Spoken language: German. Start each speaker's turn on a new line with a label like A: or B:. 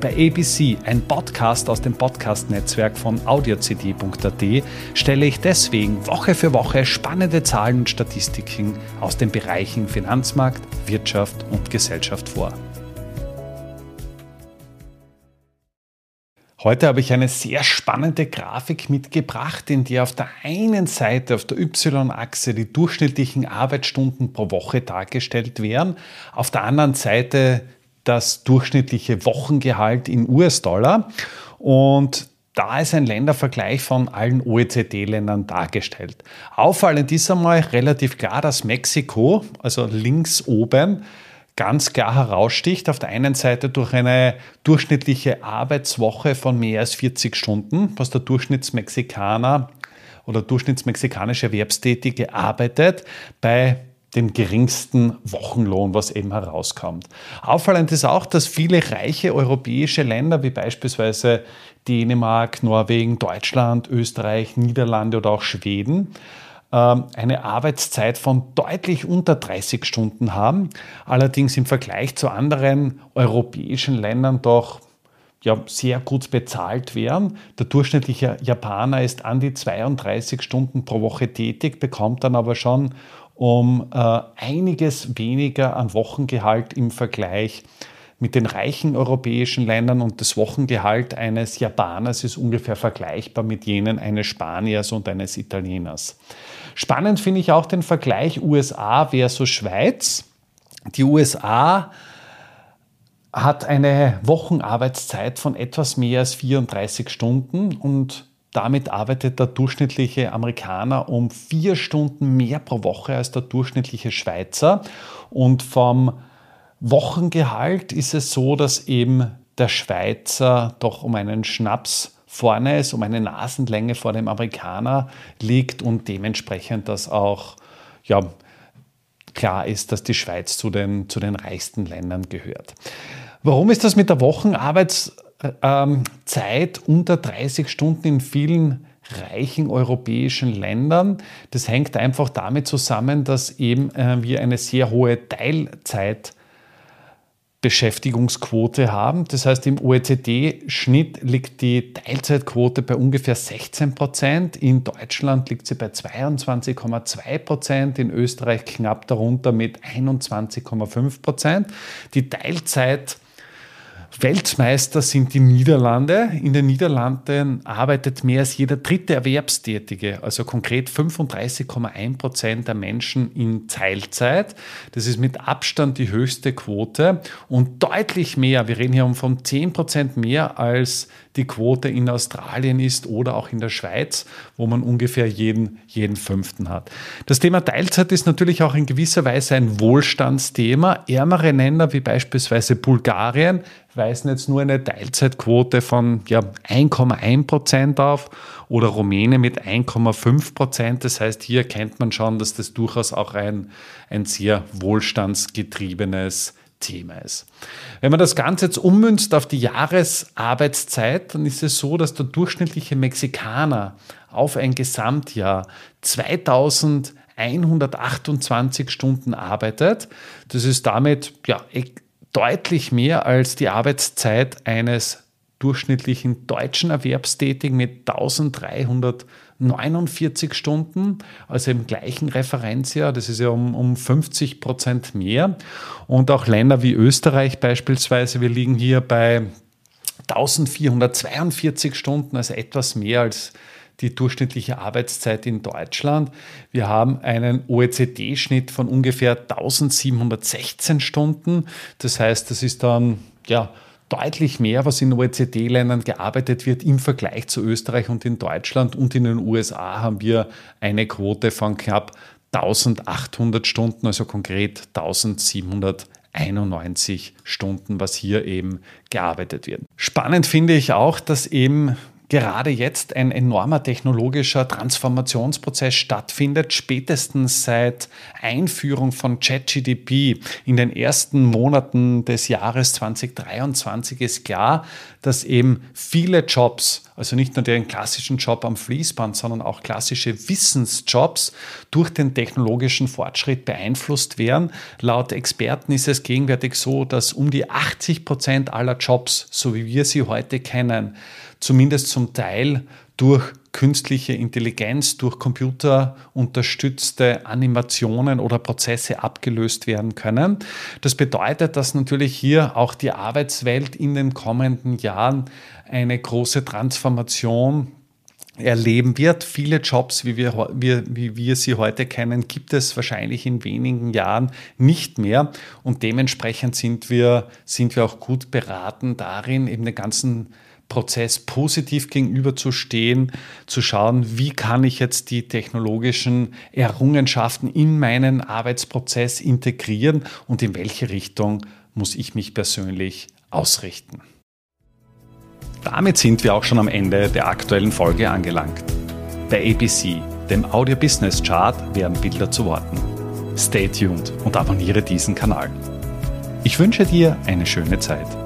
A: Bei ABC, ein Podcast aus dem Podcast-Netzwerk von audiocd.at, stelle ich deswegen Woche für Woche spannende Zahlen und Statistiken aus den Bereichen Finanzmarkt, Wirtschaft und Gesellschaft vor. Heute habe ich eine sehr spannende Grafik mitgebracht, in der auf der einen Seite auf der Y-Achse die durchschnittlichen Arbeitsstunden pro Woche dargestellt werden, auf der anderen Seite das durchschnittliche Wochengehalt in US-Dollar. Und da ist ein Ländervergleich von allen OECD-Ländern dargestellt. Auffallend ist einmal relativ klar, dass Mexiko, also links oben, ganz klar heraussticht. Auf der einen Seite durch eine durchschnittliche Arbeitswoche von mehr als 40 Stunden, was der Durchschnittsmexikaner oder durchschnittsmexikanische Erwerbstätige arbeitet, bei dem geringsten Wochenlohn, was eben herauskommt. Auffallend ist auch, dass viele reiche europäische Länder wie beispielsweise Dänemark, Norwegen, Deutschland, Österreich, Niederlande oder auch Schweden ähm, eine Arbeitszeit von deutlich unter 30 Stunden haben, allerdings im Vergleich zu anderen europäischen Ländern doch ja, sehr gut bezahlt werden. Der durchschnittliche Japaner ist an die 32 Stunden pro Woche tätig, bekommt dann aber schon um äh, einiges weniger an Wochengehalt im Vergleich mit den reichen europäischen Ländern und das Wochengehalt eines Japaners ist ungefähr vergleichbar mit jenen eines Spaniers und eines Italieners. Spannend finde ich auch den Vergleich USA versus Schweiz. Die USA hat eine Wochenarbeitszeit von etwas mehr als 34 Stunden und damit arbeitet der durchschnittliche Amerikaner um vier Stunden mehr pro Woche als der durchschnittliche Schweizer. Und vom Wochengehalt ist es so, dass eben der Schweizer doch um einen Schnaps vorne ist, um eine Nasenlänge vor dem Amerikaner liegt und dementsprechend das auch ja, klar ist, dass die Schweiz zu den, zu den reichsten Ländern gehört. Warum ist das mit der Wochenarbeitszeit ähm, unter 30 Stunden in vielen reichen europäischen Ländern. Das hängt einfach damit zusammen, dass eben äh, wir eine sehr hohe Teilzeit Beschäftigungsquote haben. Das heißt, im OECD-Schnitt liegt die Teilzeitquote bei ungefähr 16 Prozent. In Deutschland liegt sie bei 22,2 Prozent, in Österreich knapp darunter mit 21,5 Prozent. Die Teilzeit Weltmeister sind die Niederlande. In den Niederlanden arbeitet mehr als jeder dritte Erwerbstätige, also konkret 35,1 Prozent der Menschen in Teilzeit. Das ist mit Abstand die höchste Quote und deutlich mehr, wir reden hier von 10 Prozent mehr als die Quote in Australien ist oder auch in der Schweiz, wo man ungefähr jeden, jeden fünften hat. Das Thema Teilzeit ist natürlich auch in gewisser Weise ein Wohlstandsthema. Ärmere Länder wie beispielsweise Bulgarien weisen jetzt nur eine Teilzeitquote von ja, 1,1 Prozent auf oder Rumänen mit 1,5 Prozent. Das heißt, hier kennt man schon, dass das durchaus auch ein, ein sehr wohlstandsgetriebenes Thema ist. Wenn man das Ganze jetzt ummünzt auf die Jahresarbeitszeit, dann ist es so, dass der durchschnittliche Mexikaner auf ein Gesamtjahr 2128 Stunden arbeitet. Das ist damit ja, deutlich mehr als die Arbeitszeit eines durchschnittlichen deutschen Erwerbstätigen mit 1349 Stunden, also im gleichen Referenzjahr. Das ist ja um, um 50 Prozent mehr. Und auch Länder wie Österreich beispielsweise, wir liegen hier bei 1442 Stunden, also etwas mehr als die durchschnittliche Arbeitszeit in Deutschland. Wir haben einen OECD-Schnitt von ungefähr 1716 Stunden. Das heißt, das ist dann ja deutlich mehr, was in OECD-Ländern gearbeitet wird im Vergleich zu Österreich und in Deutschland. Und in den USA haben wir eine Quote von knapp 1800 Stunden, also konkret 1791 Stunden, was hier eben gearbeitet wird. Spannend finde ich auch, dass eben gerade jetzt ein enormer technologischer Transformationsprozess stattfindet, spätestens seit Einführung von ChatGDP in den ersten Monaten des Jahres 2023 ist klar, dass eben viele Jobs, also nicht nur den klassischen Job am Fließband, sondern auch klassische Wissensjobs durch den technologischen Fortschritt beeinflusst werden. Laut Experten ist es gegenwärtig so, dass um die 80 Prozent aller Jobs, so wie wir sie heute kennen, zumindest zum Teil durch künstliche Intelligenz, durch computerunterstützte Animationen oder Prozesse abgelöst werden können. Das bedeutet, dass natürlich hier auch die Arbeitswelt in den kommenden Jahren eine große Transformation erleben wird. Viele Jobs, wie wir, wie, wir sie heute kennen, gibt es wahrscheinlich in wenigen Jahren nicht mehr. Und dementsprechend sind wir, sind wir auch gut beraten darin, eben den ganzen Prozess positiv gegenüberzustehen, zu schauen, wie kann ich jetzt die technologischen Errungenschaften in meinen Arbeitsprozess integrieren und in welche Richtung muss ich mich persönlich ausrichten. Damit sind wir auch schon am Ende der aktuellen Folge angelangt. Bei ABC, dem Audio Business Chart, werden Bilder zu Worten. Stay tuned und abonniere diesen Kanal. Ich wünsche dir eine schöne Zeit.